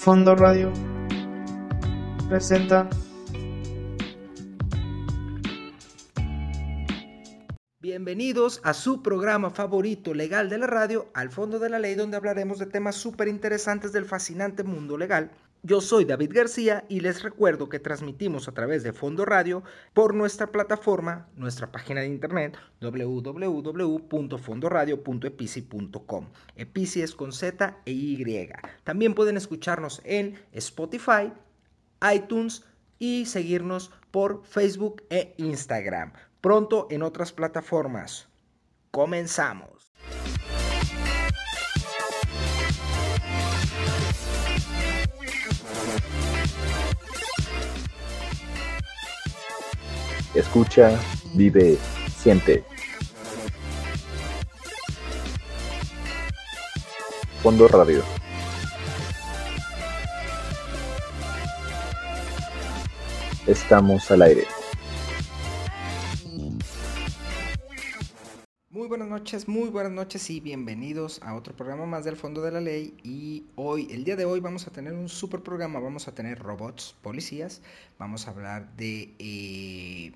Fondo Radio presenta Bienvenidos a su programa favorito legal de la radio, Al Fondo de la Ley, donde hablaremos de temas súper interesantes del fascinante mundo legal. Yo soy David García y les recuerdo que transmitimos a través de Fondo Radio por nuestra plataforma, nuestra página de internet www.fondoradio.epici.com. Epici es con Z e Y. También pueden escucharnos en Spotify, iTunes y seguirnos por Facebook e Instagram. Pronto en otras plataformas. Comenzamos. Escucha, vive, siente. Fondo Radio. Estamos al aire. Buenas noches, muy buenas noches y bienvenidos a otro programa más del Fondo de la Ley. Y hoy, el día de hoy, vamos a tener un super programa. Vamos a tener robots, policías. Vamos a hablar de, eh,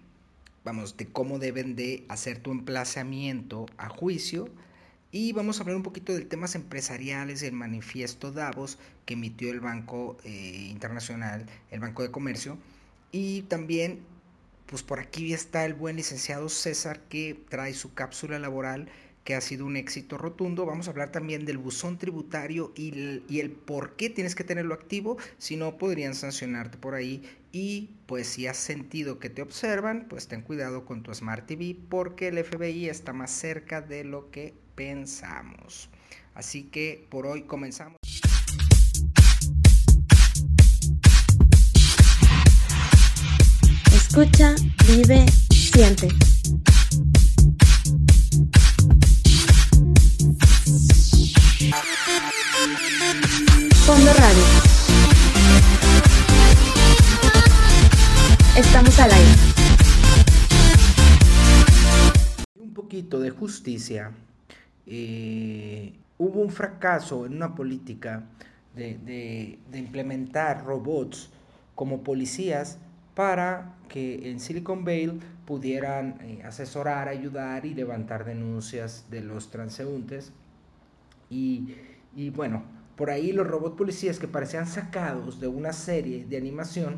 vamos, de cómo deben de hacer tu emplazamiento a juicio. Y vamos a hablar un poquito de temas empresariales, el manifiesto Davos que emitió el Banco eh, Internacional, el Banco de Comercio. Y también pues por aquí está el buen licenciado César que trae su cápsula laboral que ha sido un éxito rotundo. Vamos a hablar también del buzón tributario y el, y el, por qué tienes que tenerlo activo, si no podrían sancionarte por ahí. Y pues si has sentido que te observan, pues ten cuidado con tu Smart TV porque el FBI está más cerca de lo que pensamos. Así que por hoy comenzamos. Escucha, vive, siente. Fondo Radio. Estamos al aire. Un poquito de justicia. Eh, hubo un fracaso en una política de, implementar robots como policías para que en Silicon Valley pudieran eh, asesorar, ayudar y levantar denuncias de los transeúntes. Y, y, bueno, por ahí los robots policías que parecían sacados de una serie de animación,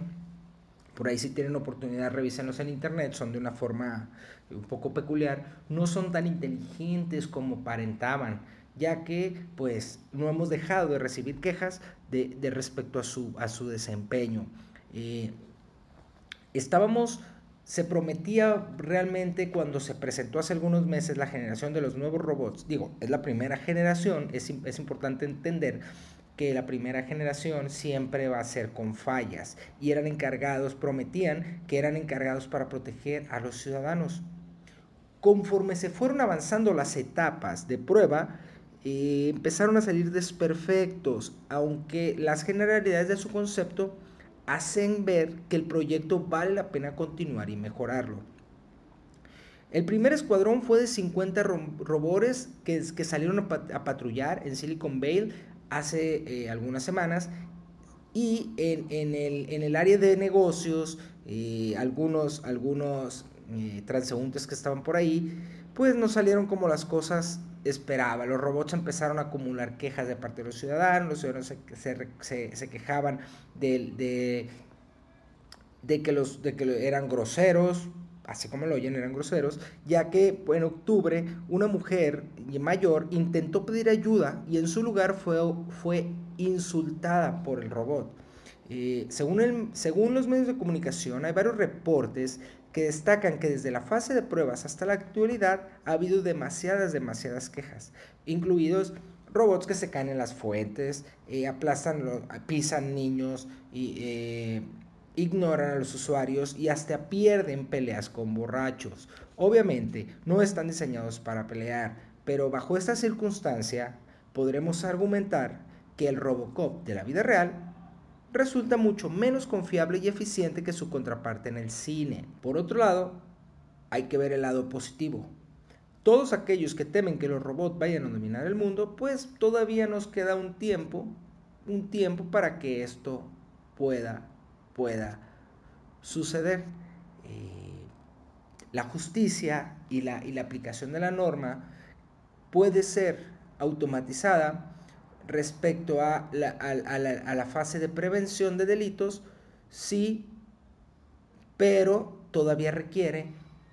por ahí si tienen oportunidad revísenlos en internet, son de una forma un poco peculiar, no son tan inteligentes como parentaban, ya que pues no hemos dejado de recibir quejas de, de respecto a su, a su desempeño. Eh, estábamos, se prometía realmente cuando se presentó hace algunos meses la generación de los nuevos robots, digo, es la primera generación, es, es importante entender que la primera generación siempre va a ser con fallas y eran encargados, prometían que eran encargados para proteger a los ciudadanos. Conforme se fueron avanzando las etapas de prueba, eh, empezaron a salir desperfectos, aunque las generalidades de su concepto hacen ver que el proyecto vale la pena continuar y mejorarlo. El primer escuadrón fue de 50 robores que, salieron a, patrullar en Silicon Valley hace eh, algunas semanas y en, el, área de negocios, eh, algunos, algunos eh, transeúntes que estaban por ahí, pues no salieron como las cosas esperaba. Los robots empezaron a acumular quejas de parte de los ciudadanos, los ciudadanos se, se, se quejaban de, de, de, que los, de que eran groseros, así como lo oyen, eran groseros, ya que en octubre una mujer mayor intentó pedir ayuda y en su lugar fue, fue insultada por el robot. Eh, según, el, según los medios de comunicación, hay varios reportes que destacan que desde la fase de pruebas hasta la actualidad ha habido demasiadas, demasiadas quejas, incluidos robots que se caen en las fuentes, eh, aplastan, pisan niños, eh, ignoran a los usuarios y hasta pierden peleas con borrachos. Obviamente no están diseñados para pelear, pero bajo esta circunstancia podremos argumentar que el Robocop de la vida real resulta mucho menos confiable y eficiente que su contraparte en el cine. Por otro lado, hay que ver el lado positivo. Todos aquellos que temen que los robots vayan a dominar el mundo, pues todavía nos queda un tiempo, un tiempo para que esto pueda, pueda suceder. Eh, la justicia y la, y la aplicación de la norma puede ser automatizada respecto a la, a la, fase de prevención de delitos, sí, pero todavía requiere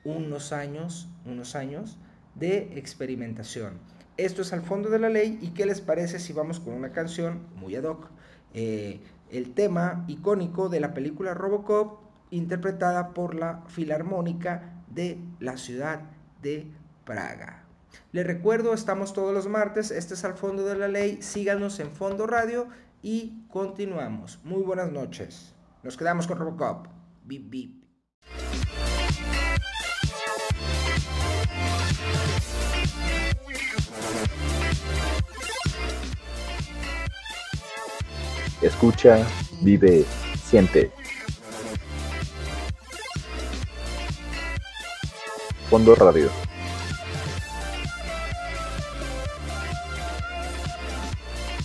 unos años, unos años de experimentación. Esto es al fondo de la ley y qué les parece si vamos con una canción muy ad hoc. Eh, el tema icónico de la película Robocop interpretada por la Filarmónica de la ciudad de Praga. Les recuerdo, estamos todos los martes, este es al fondo de la ley, síganos en Fondo Radio y continuamos. Muy buenas noches. Nos quedamos con Robocop. Bip, bip. Escucha, vive, siente. Fondo Radio.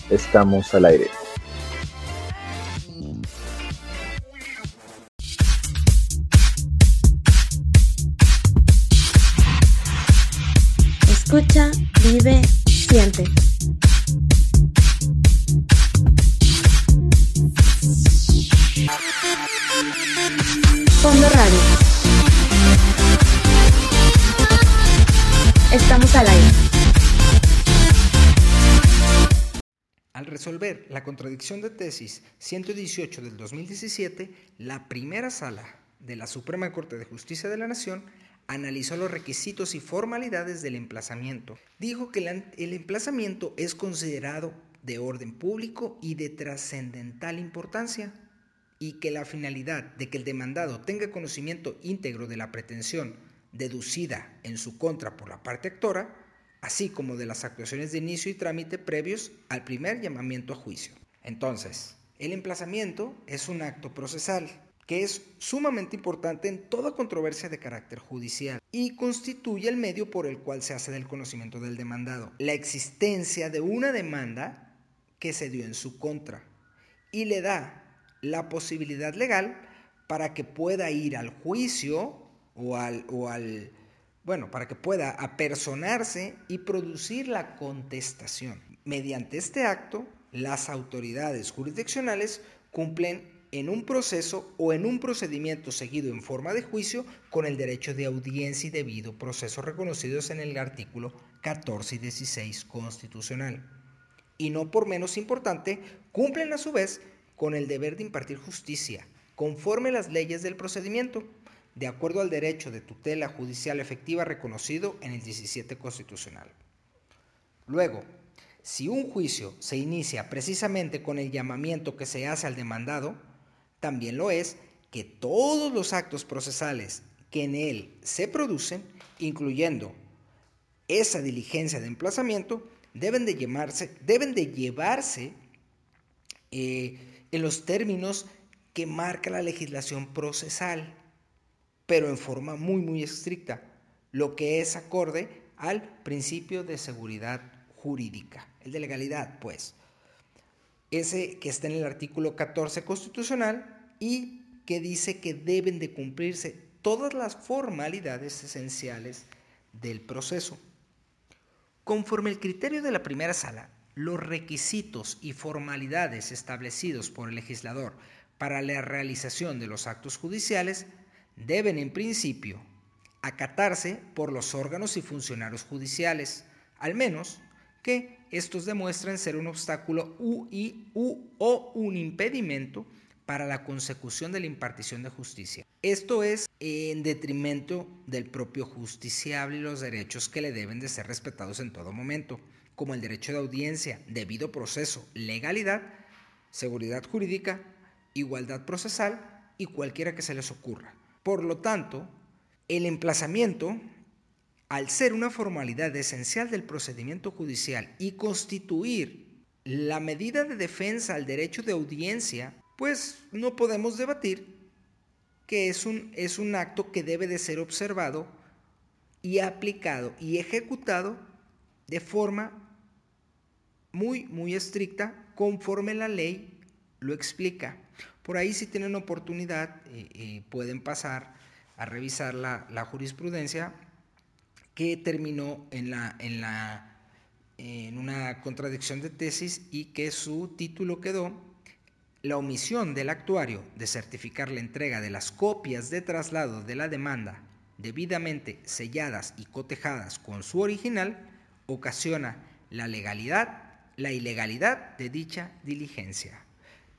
Estamos al aire. De tesis 118 del 2017, la primera sala de la Suprema Corte de Justicia de la Nación analizó los requisitos y formalidades del emplazamiento. Dijo que el emplazamiento es considerado de orden público y de trascendental importancia y que la finalidad de que el demandado tenga conocimiento íntegro de la pretensión deducida en su contra por la parte actora así como de las actuaciones de inicio y trámite previos al primer llamamiento a juicio. Entonces, el emplazamiento es un acto procesal que es sumamente importante en toda controversia de carácter judicial y constituye el medio por el cual se hace del conocimiento del demandado la existencia de una demanda que se dio en su contra y le da la posibilidad legal para que pueda ir al juicio o al, o al bueno, para que pueda apersonarse y producir la contestación. Mediante este acto, las autoridades jurisdiccionales cumplen en un proceso o en un procedimiento seguido en forma de juicio con el derecho de audiencia y debido proceso reconocidos en el artículo 14 y 16 constitucional. Y no por menos importante, cumplen a su vez con el deber de impartir justicia, conforme las leyes del procedimiento, de acuerdo al derecho de tutela judicial efectiva reconocido en el 17 constitucional. Luego, si un juicio se inicia precisamente con el llamamiento que se hace al demandado, también lo es que todos los actos procesales que en él se producen, incluyendo esa diligencia de emplazamiento, deben de, llamarse, deben de llevarse eh, en los términos que marca la legislación procesal pero en forma muy, muy estricta, lo que es acorde al principio de seguridad jurídica, de legalidad, pues. Ese que está en el artículo 14 constitucional y que dice que deben de cumplirse todas las formalidades esenciales del proceso. Conforme el criterio de la primera sala, los requisitos y formalidades establecidos por el legislador para la realización de los actos judiciales deben en principio acatarse por los órganos y funcionarios judiciales, al menos que estos demuestren ser un obstáculo u, o un impedimento para la consecución de la impartición de justicia. Esto es en detrimento del propio justiciable y los derechos que le deben de ser respetados en todo momento, como el derecho de audiencia, debido proceso, legalidad, seguridad jurídica, igualdad procesal y cualquiera que se les ocurra. Por lo tanto, el emplazamiento, al ser una formalidad esencial del procedimiento judicial y constituir la medida de defensa al derecho de audiencia pues no podemos debatir que es un, es un acto que debe de ser observado y aplicado y ejecutado de forma muy, muy estricta conforme la ley lo explica. Por ahí si tienen oportunidad eh, eh, pueden pasar a revisar la, la, jurisprudencia que terminó en, la, en, la, en una contradicción de tesis y que su título quedó la omisión del actuario de certificar la entrega de las copias de traslado de la demanda debidamente selladas y cotejadas con su original ocasiona la legalidad, la ilegalidad de dicha diligencia.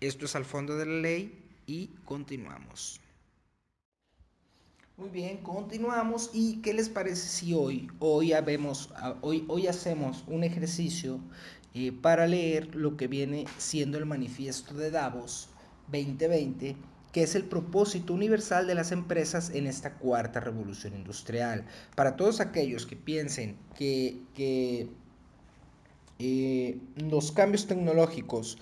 Esto es al fondo de la ley y continuamos. Muy bien, continuamos y ¿qué les parece si hoy hoy hoy hacemos un ejercicio eh, para leer lo que viene siendo el manifiesto de Davos 2020, que es el propósito universal de las empresas en esta cuarta revolución industrial. Para todos aquellos que piensen que, eh, los cambios tecnológicos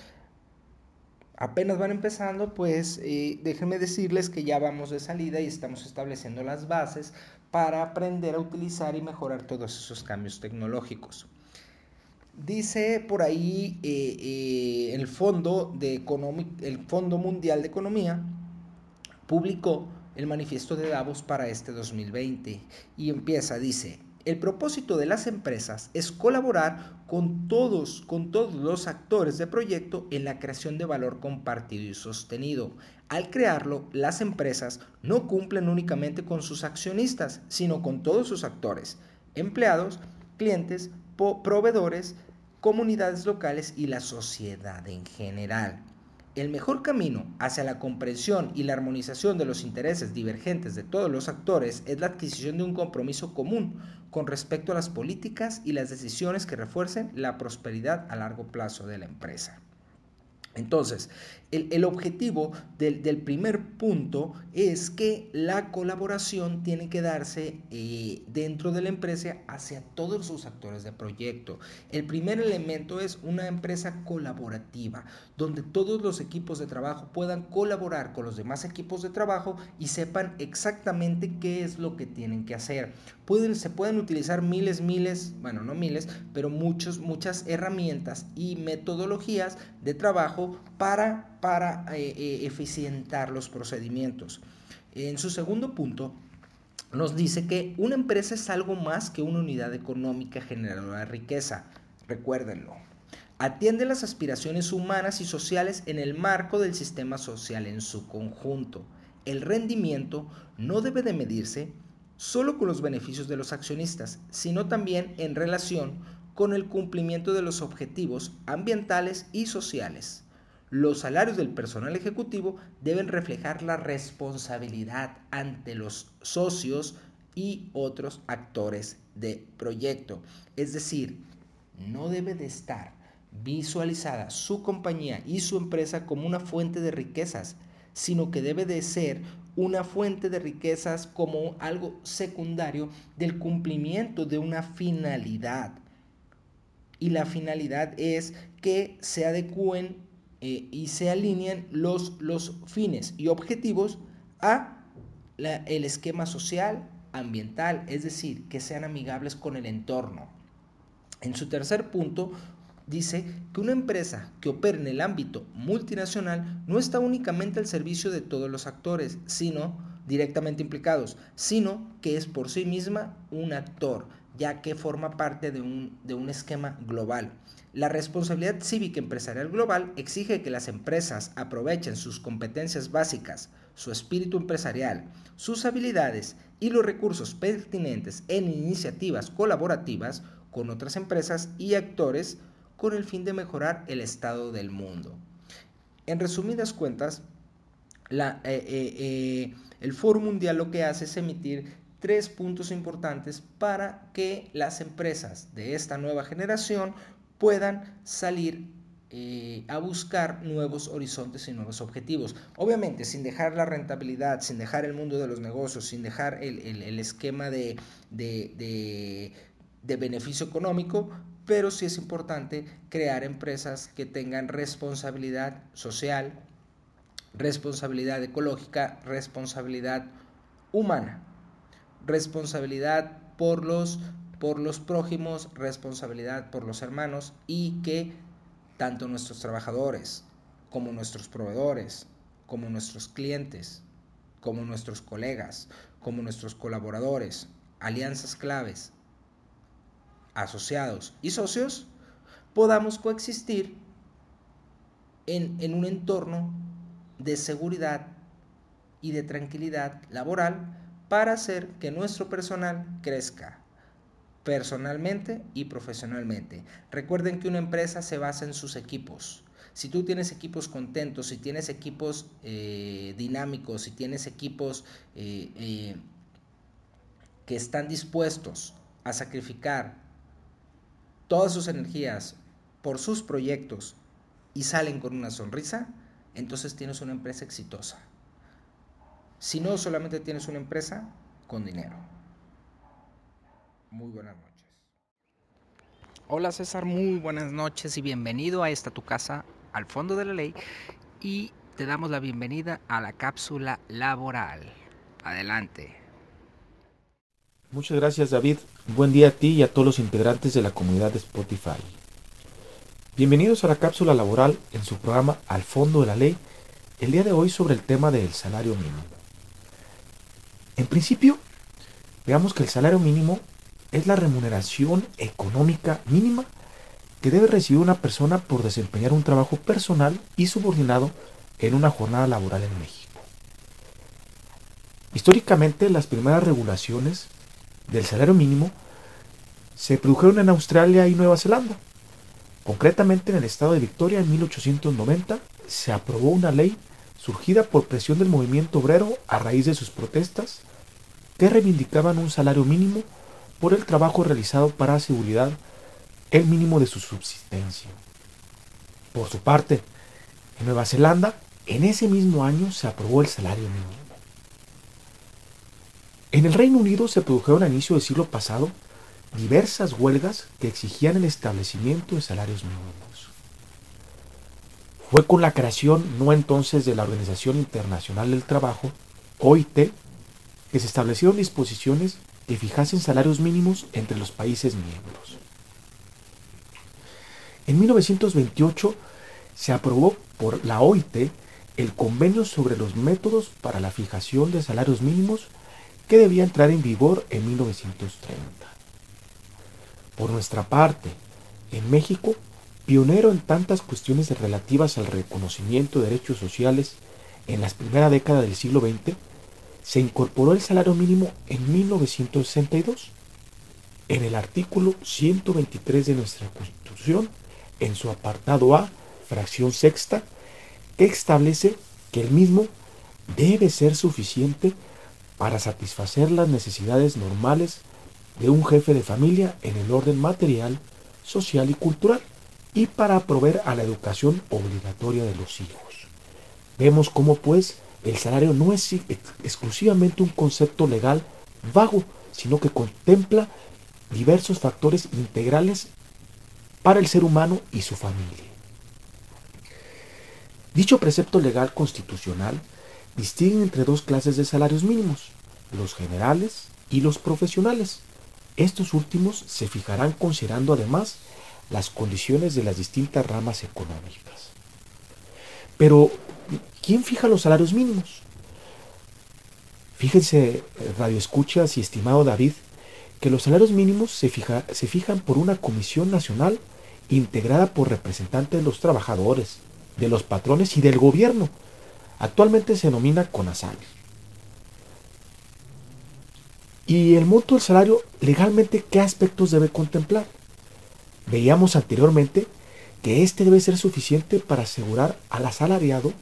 apenas van empezando, pues eh, déjenme decirles que ya vamos de salida y estamos estableciendo las bases para aprender a utilizar y mejorar todos esos cambios tecnológicos. Dice por ahí eh, eh, el, Fondo de el Fondo Mundial de Economía publicó el manifiesto de Davos para este 2020 y empieza, dice, el propósito de las empresas es colaborar con todos, con todos los actores de proyecto en la creación de valor compartido y sostenido. Al crearlo, las empresas no cumplen únicamente con sus accionistas, sino con todos sus actores, empleados, clientes, proveedores, comunidades locales y la sociedad en general. El mejor camino hacia la comprensión y la armonización de los intereses divergentes de todos los actores es la adquisición de un compromiso común con respecto a las políticas y las decisiones que refuercen la prosperidad a largo plazo de la empresa. Entonces, el, objetivo del, primer punto es que la colaboración tiene que darse eh, dentro de la empresa hacia todos sus actores de proyecto. El primer elemento es una empresa colaborativa, donde todos los equipos de trabajo puedan colaborar con los demás equipos de trabajo y sepan exactamente qué es lo que tienen que hacer. Pueden, se pueden utilizar miles, miles, bueno, no miles, pero muchos, muchas herramientas y metodologías de trabajo para para eh, eh, eficientar los procedimientos. En su segundo punto, nos dice que una empresa es algo más que una unidad económica generadora de riqueza. Recuérdenlo. Atiende las aspiraciones humanas y sociales en el marco del sistema social en su conjunto. El rendimiento no debe de medirse solo con los beneficios de los accionistas, sino también en relación con el cumplimiento de los objetivos ambientales y sociales. Los salarios del personal ejecutivo deben reflejar la responsabilidad ante los socios y otros actores de proyecto. Es decir, no debe de estar visualizada su compañía y su empresa como una fuente de riquezas, sino que debe de ser una fuente de riquezas como algo secundario del cumplimiento de una finalidad. Y la finalidad es que se adecúen eh, y se alinean los, los fines y objetivos a el esquema social, ambiental, es decir, que sean amigables con el entorno. En su tercer punto, dice que una empresa que opera en el ámbito multinacional no está únicamente al servicio de todos los actores, sino directamente implicados, sino que es por sí misma un actor, ya que forma parte de un, de un esquema global. La responsabilidad cívica empresarial global exige que las empresas aprovechen sus competencias básicas, su espíritu empresarial, sus habilidades y los recursos pertinentes en iniciativas colaborativas con otras empresas y actores con el fin de mejorar el estado del mundo. En resumidas cuentas, la, eh, eh, eh, el Foro Mundial lo que hace es emitir tres puntos importantes para que las empresas de esta nueva generación puedan salir eh, a buscar nuevos horizontes y nuevos objetivos. Obviamente, sin dejar la rentabilidad, sin dejar el mundo de los negocios, sin dejar el, esquema de, de, beneficio económico, pero sí es importante crear empresas que tengan responsabilidad social, responsabilidad ecológica, responsabilidad humana, responsabilidad por los, por los prójimos, responsabilidad por los hermanos y que tanto nuestros trabajadores como nuestros proveedores, como nuestros clientes, como nuestros colegas, como nuestros colaboradores, alianzas claves, asociados y socios, podamos coexistir en, en un entorno de seguridad y de tranquilidad laboral para hacer que nuestro personal crezca personalmente y profesionalmente. Recuerden que una empresa se basa en sus equipos. Si tú tienes equipos contentos, si tienes equipos eh, dinámicos, si tienes equipos eh, eh, que están dispuestos a sacrificar todas sus energías por sus proyectos y salen con una sonrisa, entonces tienes una empresa exitosa. Si no, solamente tienes una empresa con dinero. Muy buenas noches. Hola César, muy buenas noches y bienvenido a esta tu casa al fondo de la ley y te damos la bienvenida a la cápsula laboral. Adelante. Muchas gracias David. Buen día a ti y a todos los integrantes de la comunidad de Spotify. Bienvenidos a la cápsula laboral en su programa Al fondo de la ley, el día de hoy sobre el tema del salario mínimo. En principio, veamos que el salario mínimo es la remuneración económica mínima que debe recibir una persona por desempeñar un trabajo personal y subordinado en una jornada laboral en México. Históricamente, las primeras regulaciones del salario mínimo se produjeron en Australia y Nueva Zelanda. Concretamente en el estado de Victoria en 1890 se aprobó una ley surgida por presión del movimiento obrero a raíz de sus protestas que reivindicaban un salario mínimo por el trabajo realizado para asegurar el mínimo de su subsistencia. Por su parte, en Nueva Zelanda, en ese mismo año se aprobó el salario mínimo. En el Reino Unido se produjeron a inicio del siglo pasado diversas huelgas que exigían el establecimiento de salarios mínimos. Fue con la creación no entonces de la Organización Internacional del Trabajo, OIT, que se establecieron disposiciones que fijasen salarios mínimos entre los países miembros. En 1928 se aprobó por la OIT el convenio sobre los métodos para la fijación de salarios mínimos que debía entrar en vigor en 1930. Por nuestra parte, en México, pionero en tantas cuestiones relativas al reconocimiento de derechos sociales en la primera década del siglo XX, se incorporó el salario mínimo en 1962. En el artículo 123 de nuestra Constitución, en su apartado A, fracción sexta, establece que el mismo debe ser suficiente para satisfacer las necesidades normales de un jefe de familia en el orden material, social y cultural y para proveer a la educación obligatoria de los hijos. Vemos cómo pues el salario no es exclusivamente un concepto legal vago, sino que contempla diversos factores integrales para el ser humano y su familia. Dicho precepto legal constitucional distingue entre dos clases de salarios mínimos, los generales y los profesionales. Estos últimos se fijarán considerando además las condiciones de las distintas ramas económicas. Pero ¿Quién fija los salarios mínimos? Fíjense, Radio Escuchas y estimado David, que los salarios mínimos se, se fijan por una comisión nacional integrada por representantes de los trabajadores, de los patrones y del gobierno. Actualmente se denomina CONASAL. ¿Y el monto del salario legalmente qué aspectos debe contemplar? Veíamos anteriormente que este debe ser suficiente para asegurar al asalariado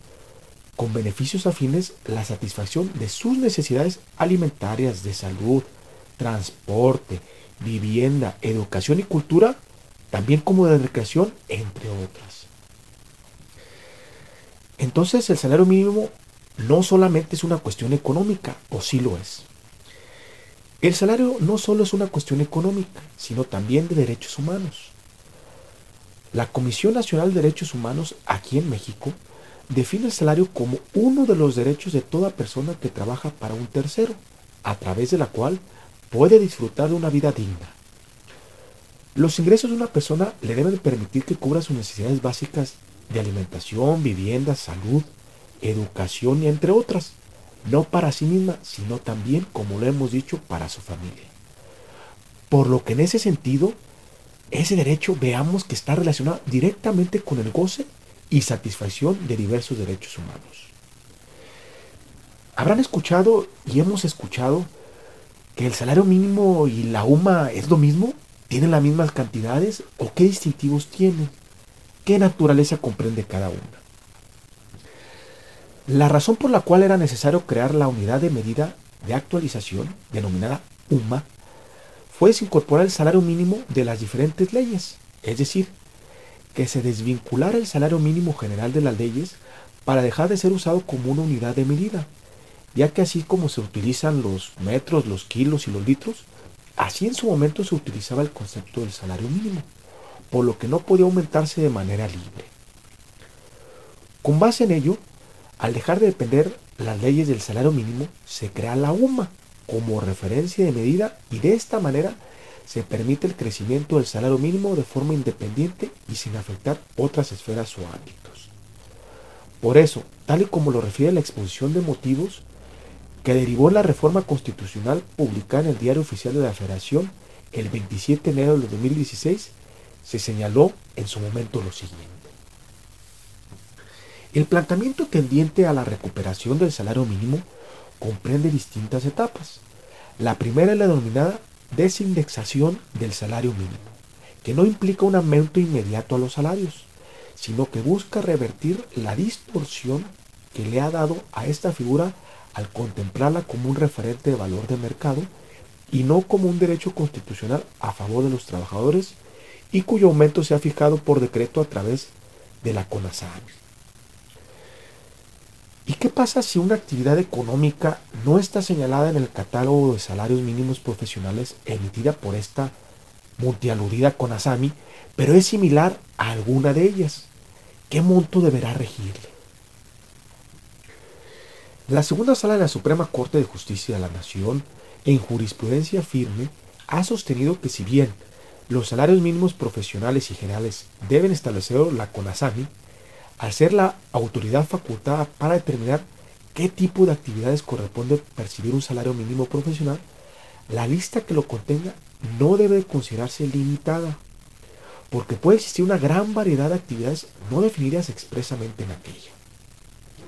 con beneficios afines la satisfacción de sus necesidades alimentarias, de salud, transporte, vivienda, educación y cultura, también como de recreación, entre otras. Entonces el salario mínimo no solamente es una cuestión económica, o sí lo es. El salario no solo es una cuestión económica, sino también de derechos humanos. La Comisión Nacional de Derechos Humanos aquí en México define el salario como uno de los derechos de toda persona que trabaja para un tercero, a través de la cual puede disfrutar de una vida digna. Los ingresos de una persona le deben permitir que cubra sus necesidades básicas de alimentación, vivienda, salud, educación y entre otras, no para sí misma, sino también, como lo hemos dicho, para su familia. Por lo que en ese sentido, ese derecho veamos que está relacionado directamente con el goce y satisfacción de diversos derechos humanos. Habrán escuchado y hemos escuchado que el salario mínimo y la UMA es lo mismo, tienen las mismas cantidades o qué distintivos tienen, qué naturaleza comprende cada una. La razón por la cual era necesario crear la unidad de medida de actualización, denominada UMA, fue incorporar el salario mínimo de las diferentes leyes, es decir, que se desvinculara el salario mínimo general de las leyes para dejar de ser usado como una unidad de medida, ya que así como se utilizan los metros, los kilos y los litros, así en su momento se utilizaba el concepto del salario mínimo, por lo que no podía aumentarse de manera libre. Con base en ello, al dejar de depender las leyes del salario mínimo, se crea la UMA como referencia de medida y de esta manera se permite el crecimiento del salario mínimo de forma independiente y sin afectar otras esferas o ámbitos. Por eso, tal y como lo refiere la exposición de motivos que derivó en la reforma constitucional publicada en el Diario Oficial de la Federación el 27 de enero de 2016, se señaló en su momento lo siguiente. El planteamiento tendiente a la recuperación del salario mínimo comprende distintas etapas. La primera es la denominada desindexación del salario mínimo, que no implica un aumento inmediato a los salarios, sino que busca revertir la distorsión que le ha dado a esta figura al contemplarla como un referente de valor de mercado y no como un derecho constitucional a favor de los trabajadores y cuyo aumento se ha fijado por decreto a través de la CONASAM. ¿Y qué pasa si una actividad económica no está señalada en el catálogo de salarios mínimos profesionales emitida por esta multialudida CONASAMI, pero es similar a alguna de ellas? ¿Qué monto deberá regirle? La segunda sala de la Suprema Corte de Justicia de la Nación, en jurisprudencia firme, ha sostenido que si bien los salarios mínimos profesionales y generales deben establecer la CONASAMI, al ser la autoridad facultada para determinar qué tipo de actividades corresponde percibir un salario mínimo profesional, la lista que lo contenga no debe considerarse limitada, porque puede existir una gran variedad de actividades no definidas expresamente en aquella,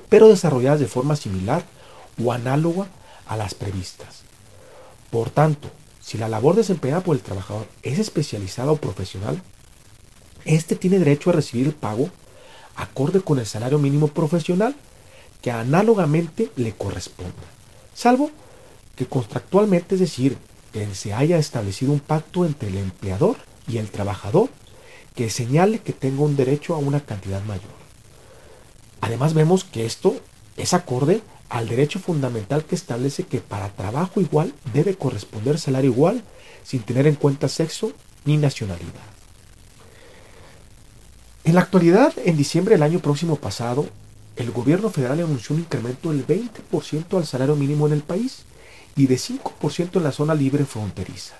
pero desarrolladas de forma similar o análoga a las previstas. Por tanto, si la labor desempeñada por el trabajador es especializada o profesional, éste tiene derecho a recibir el pago acorde con el salario mínimo profesional que análogamente le corresponda, salvo que contractualmente, es decir, que se haya establecido un pacto entre el empleador y el trabajador que señale que tenga un derecho a una cantidad mayor. Además vemos que esto es acorde al derecho fundamental que establece que para trabajo igual debe corresponder salario igual sin tener en cuenta sexo ni nacionalidad. En la actualidad, en diciembre del año próximo pasado, el gobierno federal anunció un incremento del 20% al salario mínimo en el país y de 5% en la zona libre fronteriza,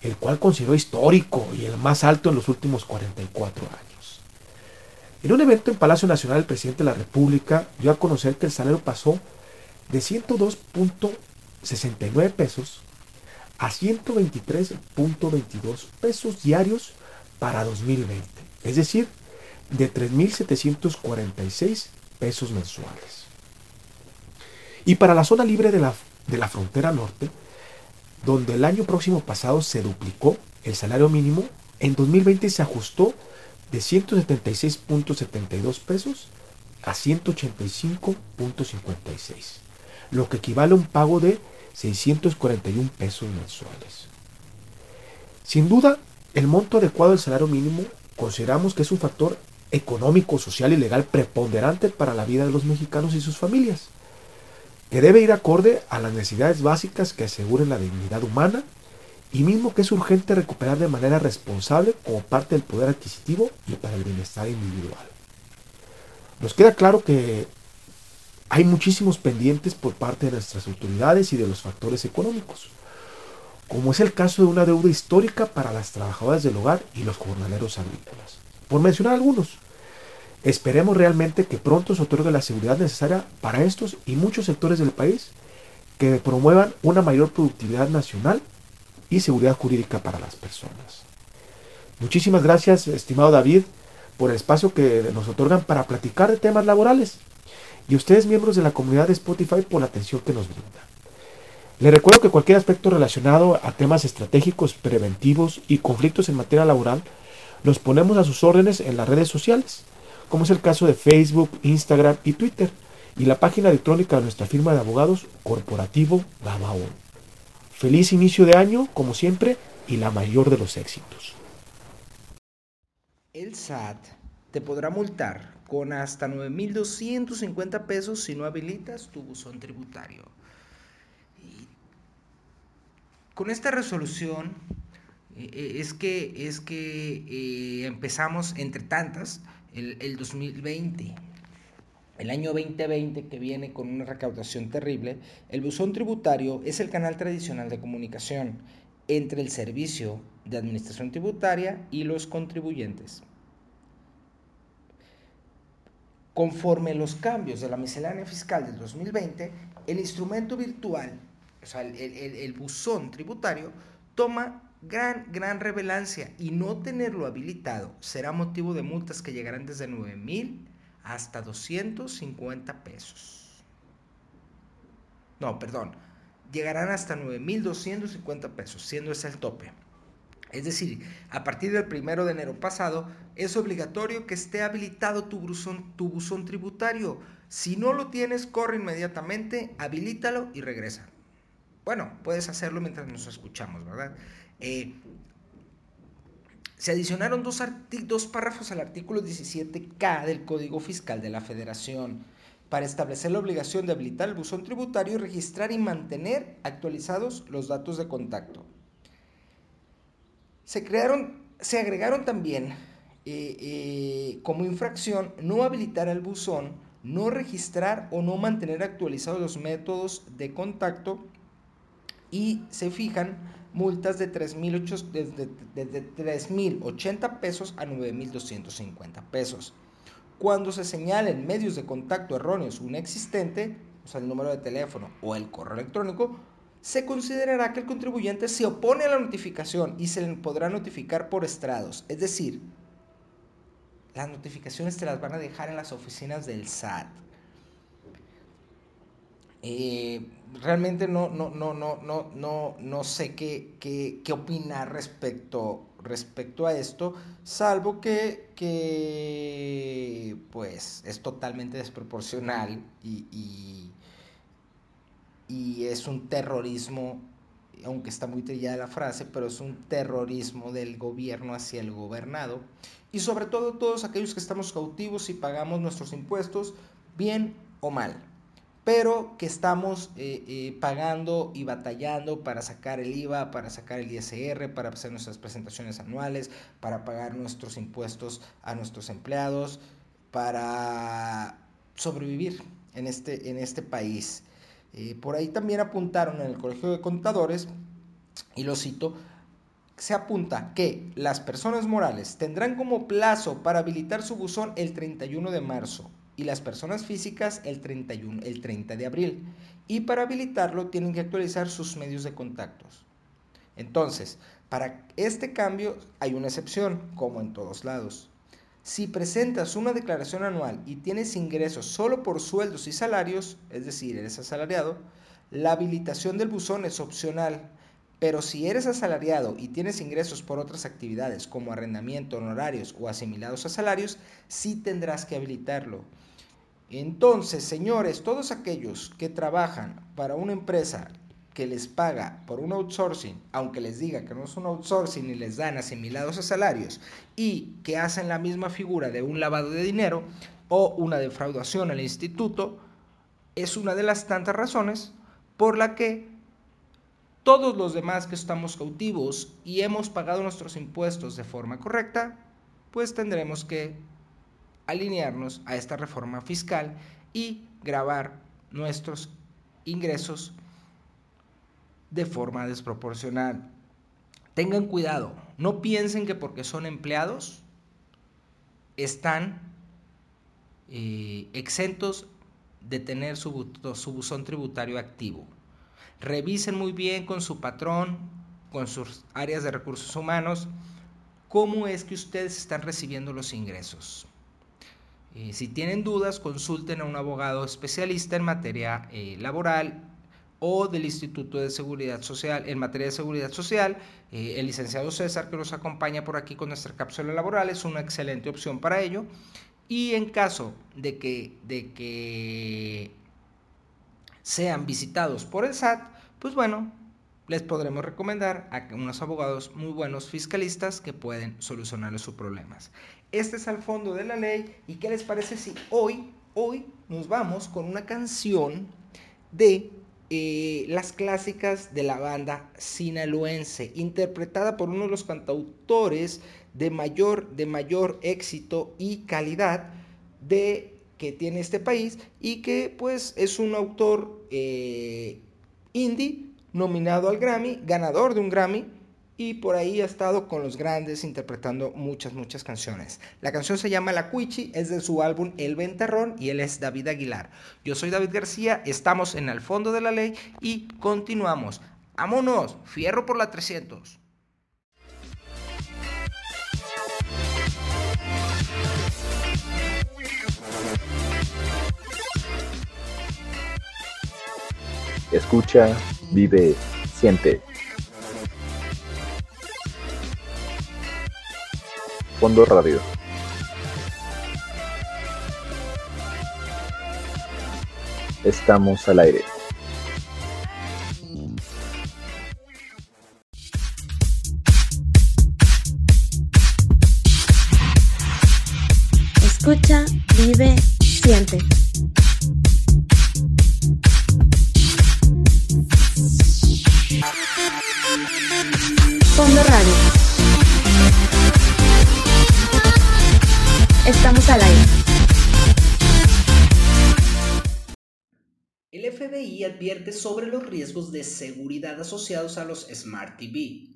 el cual consideró histórico y el más alto en los últimos 44 años. En un evento en Palacio Nacional, el presidente de la República dio a conocer que el salario pasó de 102.69 pesos a 123.22 pesos diarios para 2020, es decir, de 3.746 pesos mensuales. Y para la zona libre de la, de la frontera norte, donde el año próximo pasado se duplicó el salario mínimo, en 2020 se ajustó de 176.72 pesos a 185.56, lo que equivale a un pago de 641 pesos mensuales. Sin duda, el monto adecuado del salario mínimo consideramos que es un factor económico, social y legal preponderante para la vida de los mexicanos y sus familias, que debe ir acorde a las necesidades básicas que aseguren la dignidad humana y mismo que es urgente recuperar de manera responsable como parte del poder adquisitivo y para el bienestar individual. Nos queda claro que hay muchísimos pendientes por parte de nuestras autoridades y de los factores económicos, como es el caso de una deuda histórica para las trabajadoras del hogar y los jornaleros agrícolas, por mencionar algunos. Esperemos realmente que pronto se otorgue la seguridad necesaria para estos y muchos sectores del país que promuevan una mayor productividad nacional y seguridad jurídica para las personas. Muchísimas gracias, estimado David, por el espacio que nos otorgan para platicar de temas laborales y ustedes miembros de la comunidad de Spotify por la atención que nos brinda. Les recuerdo que cualquier aspecto relacionado a temas estratégicos, preventivos y conflictos en materia laboral los ponemos a sus órdenes en las redes sociales, como es el caso de Facebook, Instagram y Twitter, y la página electrónica de nuestra firma de abogados Corporativo Gabaón. Feliz inicio de año, como siempre, y la mayor de los éxitos. El SAT te podrá multar con hasta 9.250 pesos si no habilitas tu buzón tributario. con esta resolución eh, eh, es que, es que eh, empezamos, entre tantas, el, el 2020. El año 2020 que viene con una recaudación terrible, el buzón tributario es el canal tradicional de comunicación entre el servicio de administración tributaria y los contribuyentes. Conforme los cambios de la miscelánea fiscal del 2020, el instrumento virtual, o sea, el, el, el buzón tributario, toma gran, gran revelancia y no tenerlo habilitado será motivo de multas que llegarán desde 9 mil hasta 250 pesos. No, perdón, llegarán hasta 9.250 pesos, siendo ese el tope. Es decir, a partir del primero de enero pasado, es obligatorio que esté habilitado tu buzón, tu buzón tributario. Si no lo tienes, corre inmediatamente, habilítalo y regresa. Bueno, puedes hacerlo mientras nos escuchamos, ¿verdad? Eh, se adicionaron dos, párrafos al artículo 17K del Código Fiscal de la Federación para establecer la obligación de habilitar el buzón tributario y registrar y mantener actualizados los datos de contacto. Se, crearon, se agregaron también eh, eh, como infracción no habilitar el buzón, no registrar o no mantener actualizados los métodos de contacto y se fijan multas de 3.080 pesos a 9.250 pesos. Cuando se señalen medios de contacto erróneos un existente, o sea, el número de teléfono o el correo electrónico, se considerará que el contribuyente se opone a la notificación y se le podrá notificar por estrados. Es decir, las notificaciones te las van a dejar en las oficinas del SAT. Eh, realmente no, no, no, no, no, no, no sé qué, qué, qué, opinar respecto, respecto a esto, salvo que, que pues es totalmente desproporcional y, y y es un terrorismo, aunque está muy trillada la frase, pero es un terrorismo del gobierno hacia el gobernado. Y sobre todo todos aquellos que estamos cautivos y pagamos nuestros impuestos, bien o mal, pero que estamos eh, eh, pagando y batallando para sacar el IVA, para sacar el ISR, para hacer nuestras presentaciones anuales, para pagar nuestros impuestos a nuestros empleados, para sobrevivir en este, en este país. Eh, por ahí también apuntaron en el Colegio de Contadores, y lo cito, se apunta que las personas morales tendrán como plazo para habilitar su buzón el 31 de marzo y las personas físicas el, 31, el 30 de abril. Y para habilitarlo tienen que actualizar sus medios de contactos. Entonces, para este cambio hay una excepción, como en todos lados. Si presentas una declaración anual y tienes ingresos solo por sueldos y salarios, es decir, eres asalariado, la habilitación del buzón es opcional. Pero si eres asalariado y tienes ingresos por otras actividades como arrendamiento, honorarios o asimilados a salarios, sí tendrás que habilitarlo. Entonces, señores, todos aquellos que trabajan para una empresa que les paga por un outsourcing, aunque les diga que no es un outsourcing y les dan asimilados a salarios, y que hacen la misma figura de un lavado de dinero o una defraudación al instituto, es una de las tantas razones por la que todos los demás que estamos cautivos y hemos pagado nuestros impuestos de forma correcta, pues tendremos que alinearnos a esta reforma fiscal y grabar nuestros ingresos de forma desproporcional. Tengan cuidado, no piensen que porque son empleados están eh, exentos de tener su, su buzón tributario activo. Revisen muy bien con su patrón, con sus áreas de recursos humanos, cómo es que ustedes están recibiendo los ingresos. Eh, si tienen dudas, consulten a un abogado especialista en materia eh, laboral o del Instituto de Seguridad Social en materia de seguridad social. Eh, el licenciado César, que nos acompaña por aquí con nuestra cápsula laboral, es una excelente opción para ello. Y en caso de que, de que sean visitados por el SAT, pues bueno, les podremos recomendar a unos abogados muy buenos fiscalistas que pueden solucionarles sus problemas. Este es al fondo de la ley y qué les parece si hoy, hoy nos vamos con una canción de eh, las clásicas de la banda sinaloense, interpretada por uno de los cantautores de mayor, de mayor éxito y calidad de, que tiene este país y que pues es un autor eh, indie nominado al Grammy, ganador de un Grammy y por ahí ha estado con los grandes interpretando muchas, muchas canciones. La canción se llama La Cuichi, es de su álbum El Ventarrón y él es David Aguilar. Yo soy David García, estamos en el fondo de la ley y continuamos. ¡Vámonos! Fierro por la 300. Escucha, vive, siente. Fondo Radio. Estamos al aire. De seguridad asociados a los Smart TV.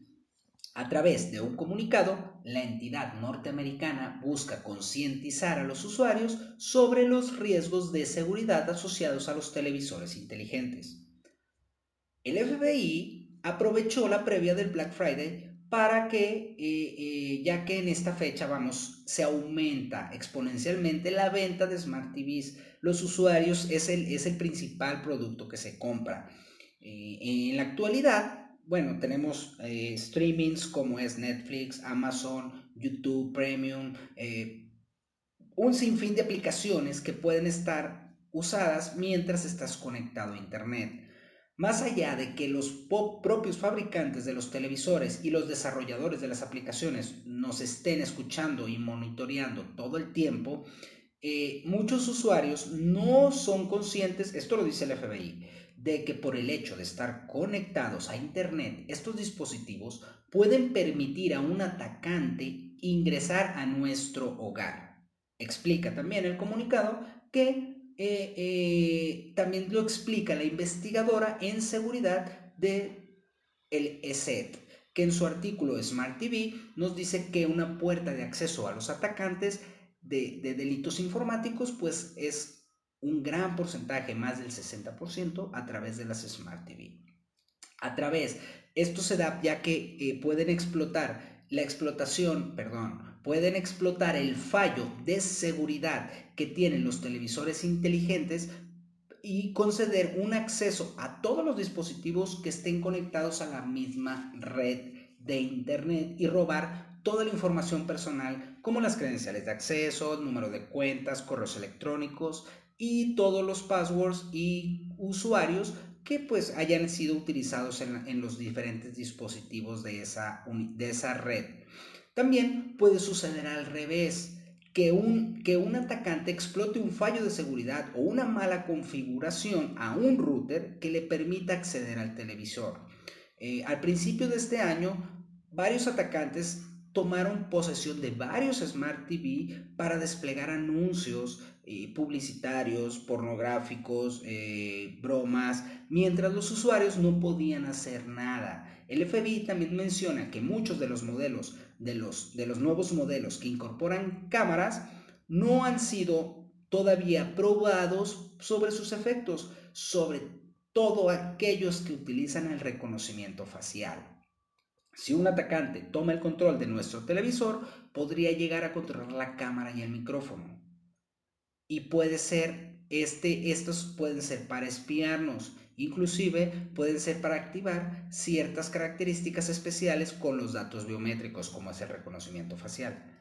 A través de un comunicado, la entidad norteamericana busca concientizar a los usuarios sobre los riesgos de seguridad asociados a los televisores inteligentes. El FBI aprovechó la previa del Black Friday para que, eh, eh, ya que en esta fecha, vamos, se aumenta exponencialmente la venta de Smart TVs, los usuarios es el, es el principal producto que se compra. Eh, en la actualidad, bueno, tenemos streamings como es Netflix, Amazon, YouTube Premium, un sinfín de aplicaciones que pueden estar usadas mientras estás conectado a Internet. Más allá de que los propios fabricantes de los televisores y los desarrolladores de las aplicaciones nos estén escuchando y monitoreando todo el tiempo, eh, muchos usuarios no son conscientes, esto lo dice el FBI, de que por el hecho de estar conectados a Internet, estos dispositivos pueden permitir a un atacante ingresar a nuestro hogar. Explica también el comunicado que eh, eh, también lo explica la investigadora en seguridad de el ESET, que en su artículo Smart TV nos dice que una puerta de acceso a los atacantes de, de delitos informáticos pues es un gran porcentaje, más del 60%, a través de las Smart TV. A través, esto se da ya que eh, pueden explotar la explotación, perdón, pueden explotar el fallo de seguridad que tienen los televisores inteligentes y conceder un acceso a todos los dispositivos que estén conectados a la misma red de Internet y robar toda la información personal como las credenciales de acceso, número de cuentas, correos electrónicos y todos los passwords y usuarios que pues hayan sido utilizados en, los diferentes dispositivos de esa, de esa red. También puede suceder al revés, que un, que un atacante explote un fallo de seguridad o una mala configuración a un router que le permita acceder al televisor. Eh, al principio de este año, varios atacantes tomaron posesión de varios Smart TV para desplegar anuncios eh, publicitarios, pornográficos, eh, bromas, mientras los usuarios no podían hacer nada. El FBI también menciona que muchos de los modelos, de los, de los nuevos modelos que incorporan cámaras, no han sido todavía probados sobre sus efectos, sobre todo aquellos que utilizan el reconocimiento facial. Si un atacante toma el control de nuestro televisor, podría llegar a controlar la cámara y el micrófono. Y puede ser, este, estos pueden ser para espiarnos, inclusive pueden ser para activar ciertas características especiales con los datos biométricos, como es el reconocimiento facial.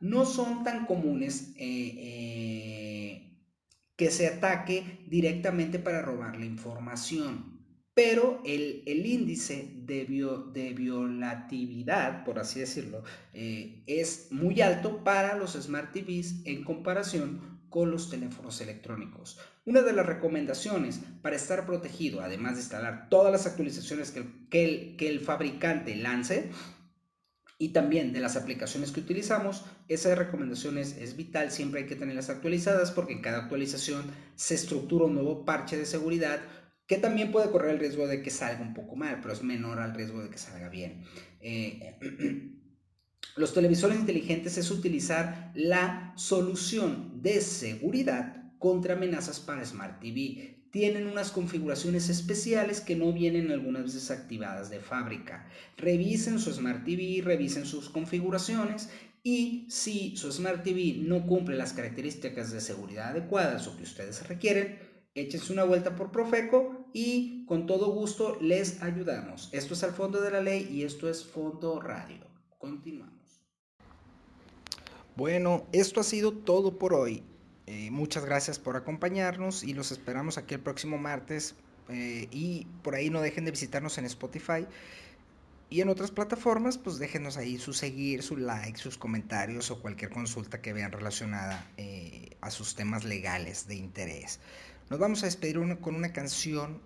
No son tan comunes eh, eh, que se ataque directamente para robar la información pero el, índice de, de, violatividad, por así decirlo, eh, es muy alto para los Smart TVs en comparación con los teléfonos electrónicos. Una de las recomendaciones para estar protegido, además de instalar todas las actualizaciones que el, que el fabricante lance, y también de las aplicaciones que utilizamos, esa recomendación es, es, vital, siempre hay que tenerlas actualizadas porque en cada actualización se estructura un nuevo parche de seguridad que también puede correr el riesgo de que salga un poco mal, pero es menor al riesgo de que salga bien. Eh, los televisores inteligentes es utilizar la solución de seguridad contra amenazas para Smart TV. Tienen unas configuraciones especiales que no vienen algunas veces activadas de fábrica. Revisen su Smart TV, revisen sus configuraciones y si su Smart TV no cumple las características de seguridad adecuadas o que ustedes requieren, échense una vuelta por Profeco y con todo gusto les ayudamos. Esto es al fondo de la ley y esto es Fondo Radio. Continuamos. Bueno, esto ha sido todo por hoy. Eh, muchas gracias por acompañarnos y los esperamos aquí el próximo martes. Eh, y por ahí no dejen de visitarnos en Spotify. Y en otras plataformas, pues déjenos ahí su seguir, su like, sus comentarios o cualquier consulta que vean relacionada eh, a sus temas legales de interés. Nos vamos a despedir con una canción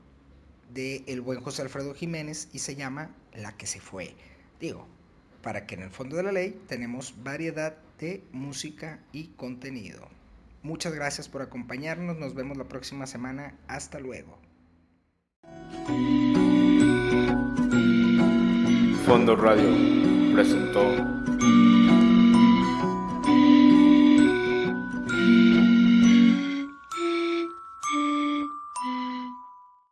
de el buen José Alfredo Jiménez y se llama La que se fue. Digo, para que en el fondo de la ley tenemos variedad de música y contenido. Muchas gracias por acompañarnos, nos vemos la próxima semana, hasta luego. Fondo Radio presentó